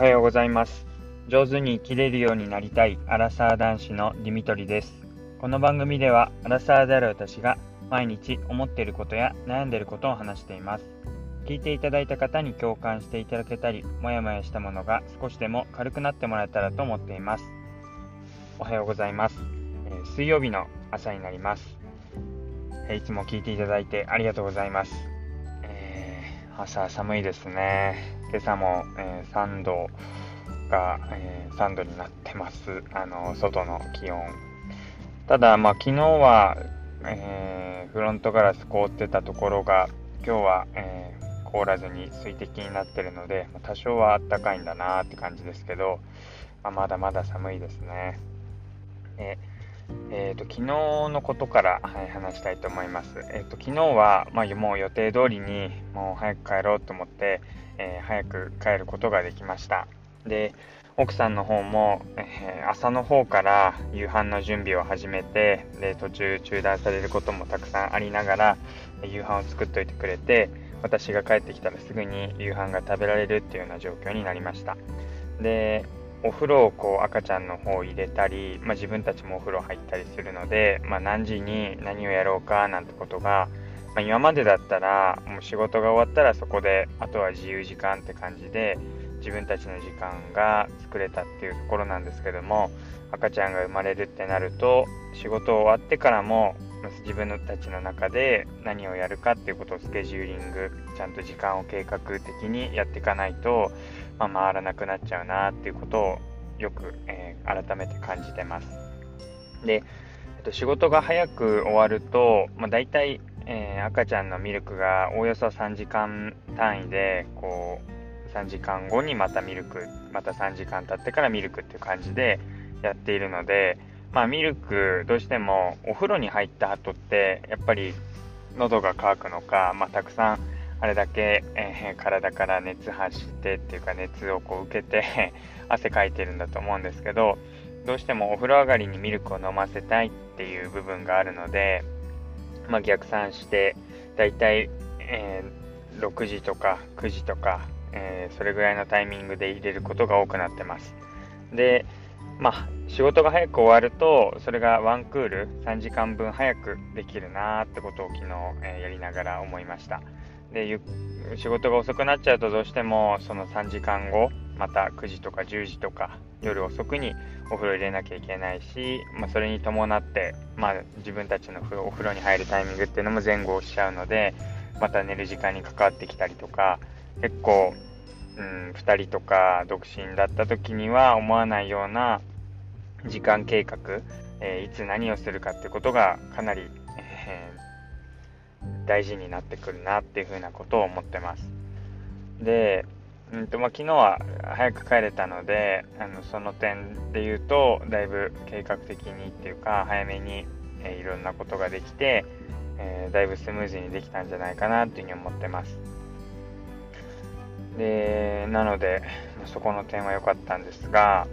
はようございます。上手に生きれるようになりたいアラサー男子のディミトリです。この番組ではアラサーである私が毎日思っていることや悩んでいることを話しています。聞いていただいた方に共感していただけたりもやもやしたものが少しでも軽くなってもらえたらと思っています。おはようございます、えー、水曜日の朝になります、えー、いつも聞いていただいてありがとうございます、朝寒いですね今朝も、えー、3度が、えー、3度になってます。あの、外の気温。ただ、まあ、昨日は、えー、フロントガラス凍ってたところが、今日は、えー、凍らずに水滴になってるので、多少はあったかいんだなって感じですけど、まあ、まだまだ寒いですね。ええーと、昨日のことから、はい、話したいと思います。えーと、昨日は、まあ、もう予定通りにもう早く帰ろうと思って、えー、早く帰ることができました。で、奥さんの方も、えー、朝の方から夕飯の準備を始めて、で、途中中断されることもたくさんありながら、夕飯を作っといてくれて、私が帰ってきたらすぐに夕飯が食べられるっていうような状況になりました。で、お風呂をこう赤ちゃんの方入れたり、まあ、自分たちもお風呂入ったりするので、まあ、何時に何をやろうかなんてことがまあ、今までだったらもう仕事が終わったらそこであとは自由時間って感じで自分たちの時間が作れたっていうところなんですけども赤ちゃんが生まれるってなると仕事終わってからも自分たちの中で何をやるかっていうことをスケジューリングちゃんと時間を計画的にやっていかないと、まあ、回らなくなっちゃうなっていうことをよく、えー、改めて感じてます。で、えっと、仕事が早く終わると、まあ、大体えー、赤ちゃんのミルクがおおよそ3時間単位でこう3時間後にまたミルクまた3時間経ってからミルクっていう感じでやっているので、まあ、ミルクどうしてもお風呂に入った後ってやっぱり喉が渇くのか、まあ、たくさんあれだけ、えー、体から熱発してっていうか熱をこう受けて 汗かいてるんだと思うんですけどどうしてもお風呂上がりにミルクを飲ませたいっていう部分があるのでまあ、逆算して、だいたい、えー、6時とか9時とか、えー、それぐらいのタイミングで入れることが多くなってます。で、まあ、仕事が早く終わると、それがワンクール3時間分早くできるなーってことを昨日、えー、やりながら思いました。で、仕事が遅くなっちゃうとどうしてもその3時間後、また9時とか10時とか夜遅くにお風呂入れなきゃいけないし、まあ、それに伴って、まあ、自分たちのお風呂に入るタイミングっていうのも前後しちゃうのでまた寝る時間に関わってきたりとか結構、うん、2人とか独身だった時には思わないような時間計画、えー、いつ何をするかってことがかなり、大事になってくるなっていうふうなことを思ってます。でうんとまあ、昨日は早く帰れたのであのその点で言うとだいぶ計画的にっていうか早めに、えー、いろんなことができて、えー、だいぶスムーズにできたんじゃないかなっていうふうに思ってますでなのでそこの点は良かったんですが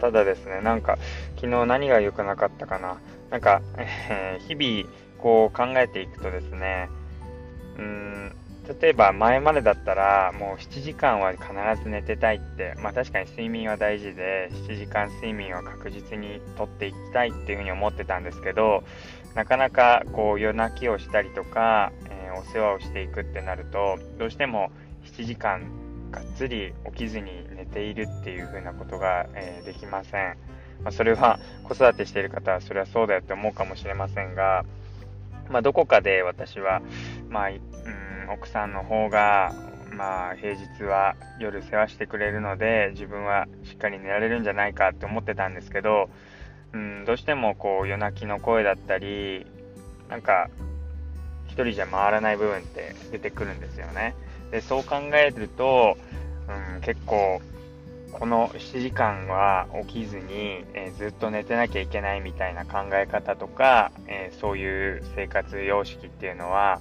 ただですねなんか昨日何が良くなかったかななんか、えー、日々こう考えていくとですねうん例えば前までだったらもう7時間は必ず寝てたいって、まあ確かに睡眠は大事で7時間睡眠は確実にとっていきたいっていうふうに思ってたんですけど、なかなかこう夜泣きをしたりとか、えー、お世話をしていくってなると、どうしても7時間がっつり起きずに寝ているっていうふうなことが、えー、できません。まあ、それは子育てしている方はそれはそうだよって思うかもしれませんが、まあ、どこかで私は、まあ、うん奥さんの方が、まあ、平日は夜世話してくれるので、自分はしっかり寝られるんじゃないかって思ってたんですけど、うん、どうしてもこう夜泣きの声だったり、なんか、一人じゃ回らない部分って出てくるんですよね。で、そう考えると、うん、結構、この7時間は起きずに、えー、ずっと寝てなきゃいけないみたいな考え方とか、えー、そういう生活様式っていうのは、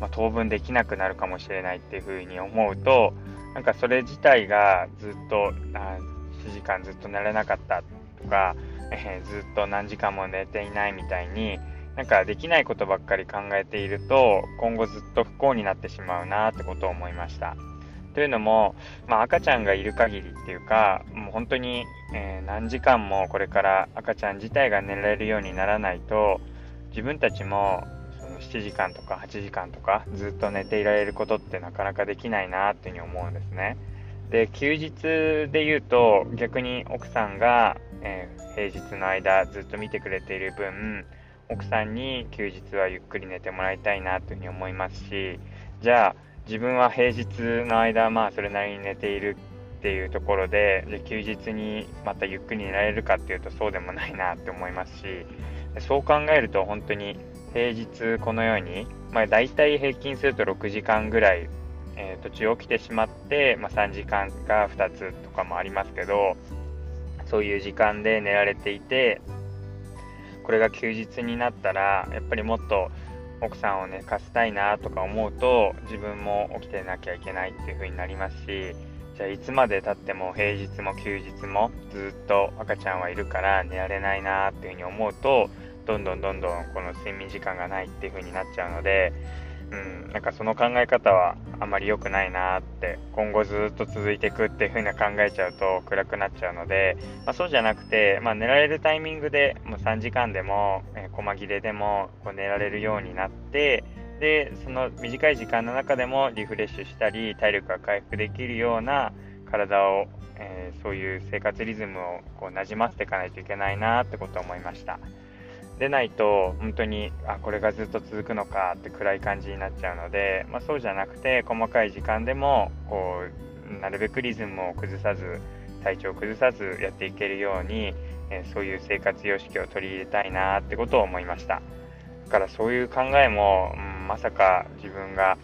まあ、当分できなくなるかもしれないっていうふうに思うとなんかそれ自体がずっとあ7時間ずっと寝れなかったとか、えー、ずっと何時間も寝ていないみたいになんかできないことばっかり考えていると今後ずっと不幸になってしまうなってことを思いました。というのも、まあ、赤ちゃんがいる限りっていうか、もう本当に、えー、何時間もこれから赤ちゃん自体が寝られるようにならないと、自分たちもその7時間とか8時間とかずっと寝ていられることってなかなかできないなっていうふうに思うんですね。で、休日で言うと逆に奥さんが、えー、平日の間ずっと見てくれている分、奥さんに休日はゆっくり寝てもらいたいなというふうに思いますし、じゃあ自分は平日の間、まあそれなりに寝ているっていうところで、じゃ休日にまたゆっくり寝られるかっていうとそうでもないなって思いますし、そう考えると本当に平日このように、まあ大体平均すると6時間ぐらい、えー、途中起きてしまって、まあ、3時間が2つとかもありますけど、そういう時間で寝られていて、これが休日になったら、やっぱりもっと奥さんを寝かせたいなとか思うと自分も起きてなきゃいけないっていう風になりますしじゃあいつまでたっても平日も休日もずっと赤ちゃんはいるから寝られないなっていう風に思うとどんどんどんどんこの睡眠時間がないっていう風になっちゃうのでうん、なんかその考え方はあまり良くないなって今後ずっと続いていくっていう風な考えちゃうと暗くなっちゃうので、まあ、そうじゃなくて、まあ、寝られるタイミングでもう3時間でも、えー、細切れでもこう寝られるようになってでその短い時間の中でもリフレッシュしたり体力が回復できるような体を、えー、そういう生活リズムをこうなじませていかないといけないなってことを思いました。でないと本当にあこれがずっと続くのかって暗い感じになっちゃうので、まあ、そうじゃなくて細かい時間でもこうなるべくリズムを崩さず体調を崩さずやっていけるように、えそういう生活様式を取り入れたいなってことを思いました。だからそういう考えも、うん、まさか自分が、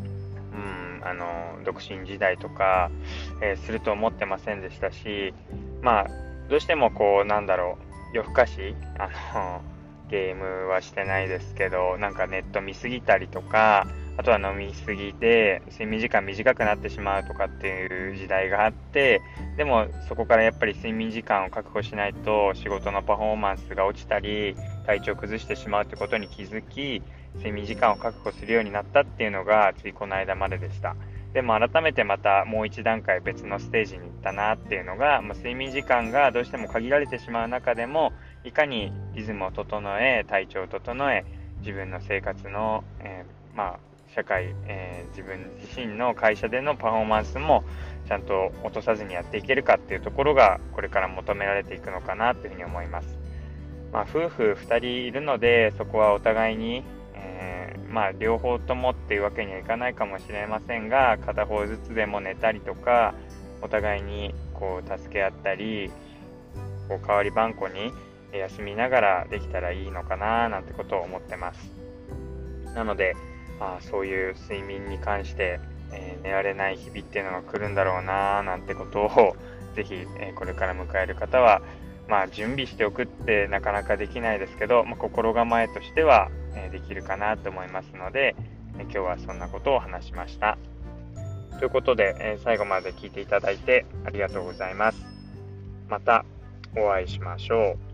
うん、あの独身時代とか、えー、すると思ってませんでしたしまあどうしてもこうなんだろう夜更かしあのゲームはしてないですけど、なんかネット見すぎたりとか、あとは飲みすぎて睡眠時間短くなってしまうとかっていう時代があって、でもそこからやっぱり睡眠時間を確保しないと仕事のパフォーマンスが落ちたり、体調を崩してしまうってことに気づき、睡眠時間を確保するようになったっていうのがついこの間まででした。でも改めてまたもう一段階別のステージに行ったなっていうのが、まあ、睡眠時間がどうしても限られてしまう中でもいかにリズムを整え、体調を整え、自分の生活の、えー、まあ、社会、えー、自分自身の会社でのパフォーマンスもちゃんと落とさずにやっていけるかっていうところがこれから求められていくのかなというふうに思います。まあ、夫婦2人いるのでそこはお互いに、えー、まあ、両方ともっていうわけにはいかないかもしれませんが片方ずつでも寝たりとかお互いにこう助け合ったりこう代わり番号に休みながらできたらいいのかななんてことを思ってます。なので、あそういう睡眠に関して、えー、寝られない日々っていうのが来るんだろうななんてことを ぜひ、えー、これから迎える方は、まあ、準備しておくってなかなかできないですけど、まあ、心構えとしては、えー、できるかなと思いますので、え今日はそんなことを話しました。ということで、え最後まで聞いていただいてありがとうございます。またお会いしましょう。